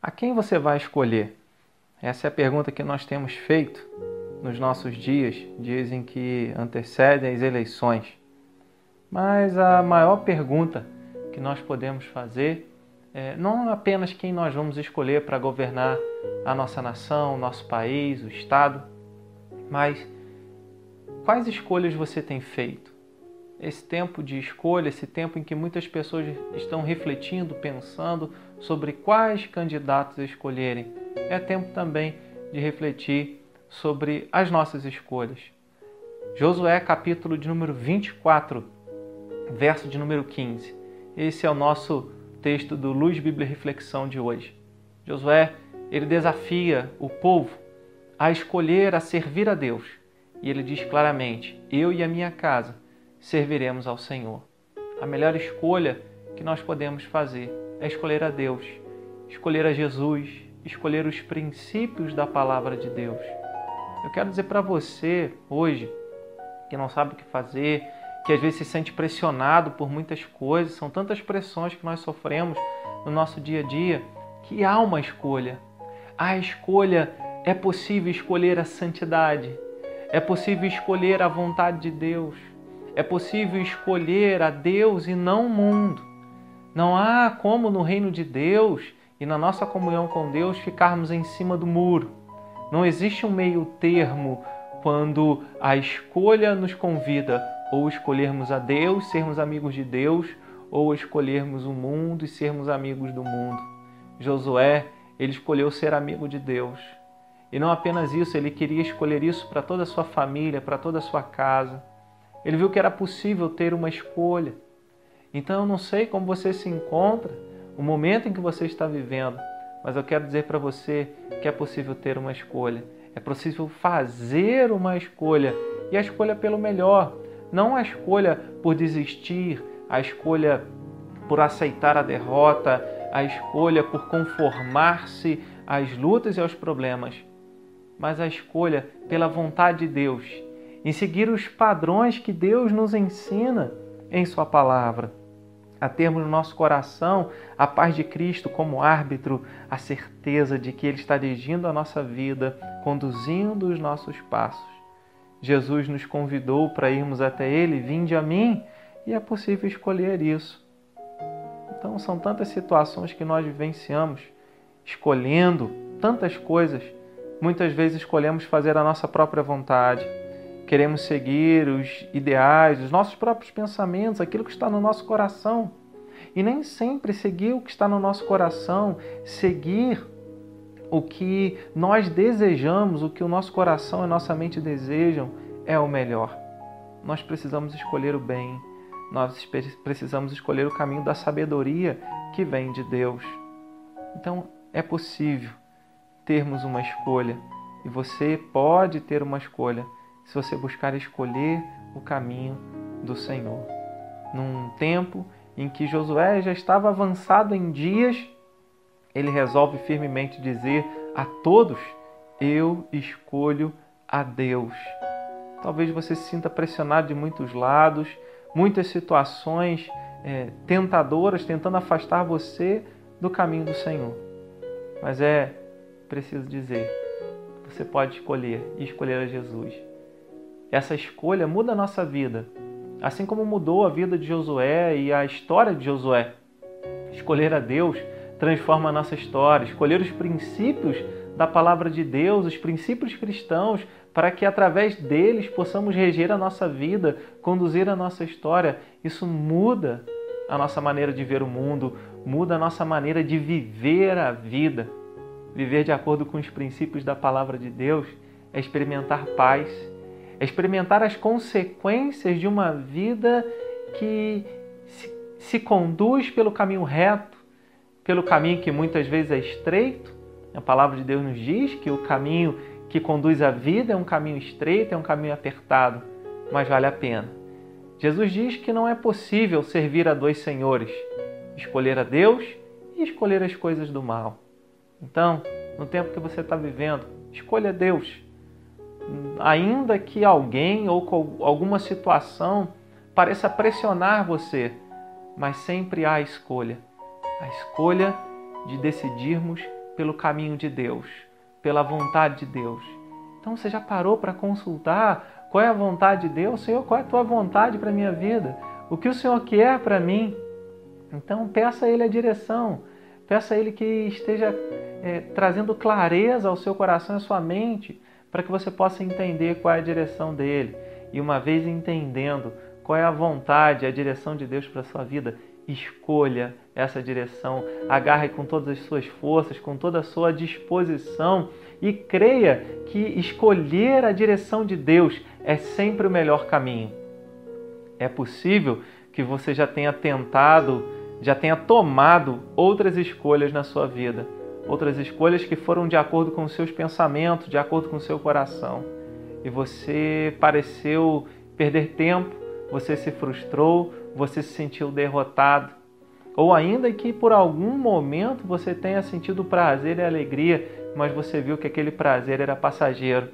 A quem você vai escolher? Essa é a pergunta que nós temos feito nos nossos dias, dias em que antecedem as eleições. Mas a maior pergunta que nós podemos fazer é não apenas quem nós vamos escolher para governar a nossa nação, o nosso país, o Estado, mas quais escolhas você tem feito? esse tempo de escolha, esse tempo em que muitas pessoas estão refletindo, pensando sobre quais candidatos escolherem. É tempo também de refletir sobre as nossas escolhas. Josué, capítulo de número 24, verso de número 15. Esse é o nosso texto do Luz Bíblia Reflexão de hoje. Josué, ele desafia o povo a escolher, a servir a Deus. E ele diz claramente: Eu e a minha casa serviremos ao Senhor. A melhor escolha que nós podemos fazer é escolher a Deus, escolher a Jesus, escolher os princípios da palavra de Deus. Eu quero dizer para você hoje que não sabe o que fazer, que às vezes se sente pressionado por muitas coisas, são tantas pressões que nós sofremos no nosso dia a dia, que há uma escolha. A escolha é possível escolher a santidade, é possível escolher a vontade de Deus, é possível escolher a Deus e não o mundo. Não há como no reino de Deus e na nossa comunhão com Deus ficarmos em cima do muro. Não existe um meio termo quando a escolha nos convida ou escolhermos a Deus, sermos amigos de Deus, ou escolhermos o mundo e sermos amigos do mundo. Josué, ele escolheu ser amigo de Deus. E não apenas isso, ele queria escolher isso para toda a sua família, para toda a sua casa. Ele viu que era possível ter uma escolha. Então eu não sei como você se encontra, o momento em que você está vivendo, mas eu quero dizer para você que é possível ter uma escolha. É possível fazer uma escolha e a escolha pelo melhor, não a escolha por desistir, a escolha por aceitar a derrota, a escolha por conformar-se às lutas e aos problemas, mas a escolha pela vontade de Deus em seguir os padrões que Deus nos ensina em Sua palavra, a termos no nosso coração a paz de Cristo como árbitro, a certeza de que Ele está dirigindo a nossa vida, conduzindo os nossos passos. Jesus nos convidou para irmos até Ele, vinde a mim, e é possível escolher isso. Então, são tantas situações que nós vivenciamos, escolhendo tantas coisas. Muitas vezes escolhemos fazer a nossa própria vontade queremos seguir os ideais, os nossos próprios pensamentos, aquilo que está no nosso coração. E nem sempre seguir o que está no nosso coração, seguir o que nós desejamos, o que o nosso coração e nossa mente desejam, é o melhor. Nós precisamos escolher o bem, nós precisamos escolher o caminho da sabedoria que vem de Deus. Então é possível termos uma escolha e você pode ter uma escolha se você buscar escolher o caminho do Senhor. Num tempo em que Josué já estava avançado em dias, ele resolve firmemente dizer a todos: Eu escolho a Deus. Talvez você se sinta pressionado de muitos lados, muitas situações é, tentadoras tentando afastar você do caminho do Senhor. Mas é preciso dizer: você pode escolher e escolher a Jesus. Essa escolha muda a nossa vida, assim como mudou a vida de Josué e a história de Josué. Escolher a Deus transforma a nossa história, escolher os princípios da palavra de Deus, os princípios cristãos, para que através deles possamos reger a nossa vida, conduzir a nossa história. Isso muda a nossa maneira de ver o mundo, muda a nossa maneira de viver a vida. Viver de acordo com os princípios da palavra de Deus é experimentar paz, é experimentar as consequências de uma vida que se, se conduz pelo caminho reto, pelo caminho que muitas vezes é estreito. A palavra de Deus nos diz que o caminho que conduz à vida é um caminho estreito, é um caminho apertado, mas vale a pena. Jesus diz que não é possível servir a dois senhores, escolher a Deus e escolher as coisas do mal. Então, no tempo que você está vivendo, escolha Deus ainda que alguém ou alguma situação pareça pressionar você, mas sempre há a escolha a escolha de decidirmos pelo caminho de Deus, pela vontade de Deus. Então você já parou para consultar qual é a vontade de Deus? Senhor, qual é a tua vontade para a minha vida? O que o Senhor quer para mim? Então peça a Ele a direção, peça a Ele que esteja é, trazendo clareza ao seu coração e à sua mente para que você possa entender qual é a direção dele. E uma vez entendendo qual é a vontade, a direção de Deus para a sua vida, escolha essa direção, agarre com todas as suas forças, com toda a sua disposição e creia que escolher a direção de Deus é sempre o melhor caminho. É possível que você já tenha tentado, já tenha tomado outras escolhas na sua vida, outras escolhas que foram de acordo com seus pensamentos, de acordo com seu coração, e você pareceu perder tempo, você se frustrou, você se sentiu derrotado, ou ainda que por algum momento você tenha sentido prazer e alegria, mas você viu que aquele prazer era passageiro.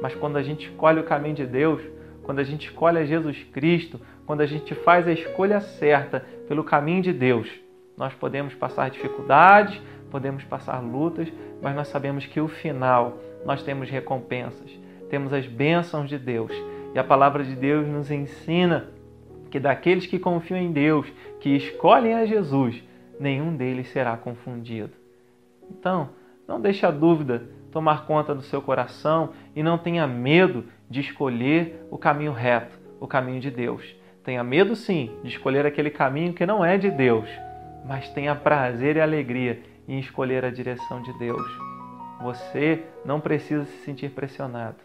Mas quando a gente escolhe o caminho de Deus, quando a gente escolhe a Jesus Cristo, quando a gente faz a escolha certa pelo caminho de Deus, nós podemos passar dificuldades, podemos passar lutas, mas nós sabemos que o final nós temos recompensas, temos as bênçãos de Deus. E a palavra de Deus nos ensina que daqueles que confiam em Deus, que escolhem a Jesus, nenhum deles será confundido. Então, não deixe a dúvida tomar conta do seu coração e não tenha medo de escolher o caminho reto, o caminho de Deus. Tenha medo sim de escolher aquele caminho que não é de Deus, mas tenha prazer e alegria em escolher a direção de Deus. Você não precisa se sentir pressionado.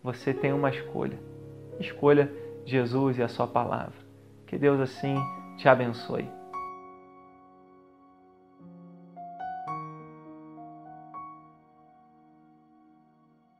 Você tem uma escolha. Escolha Jesus e a sua palavra. Que Deus assim te abençoe.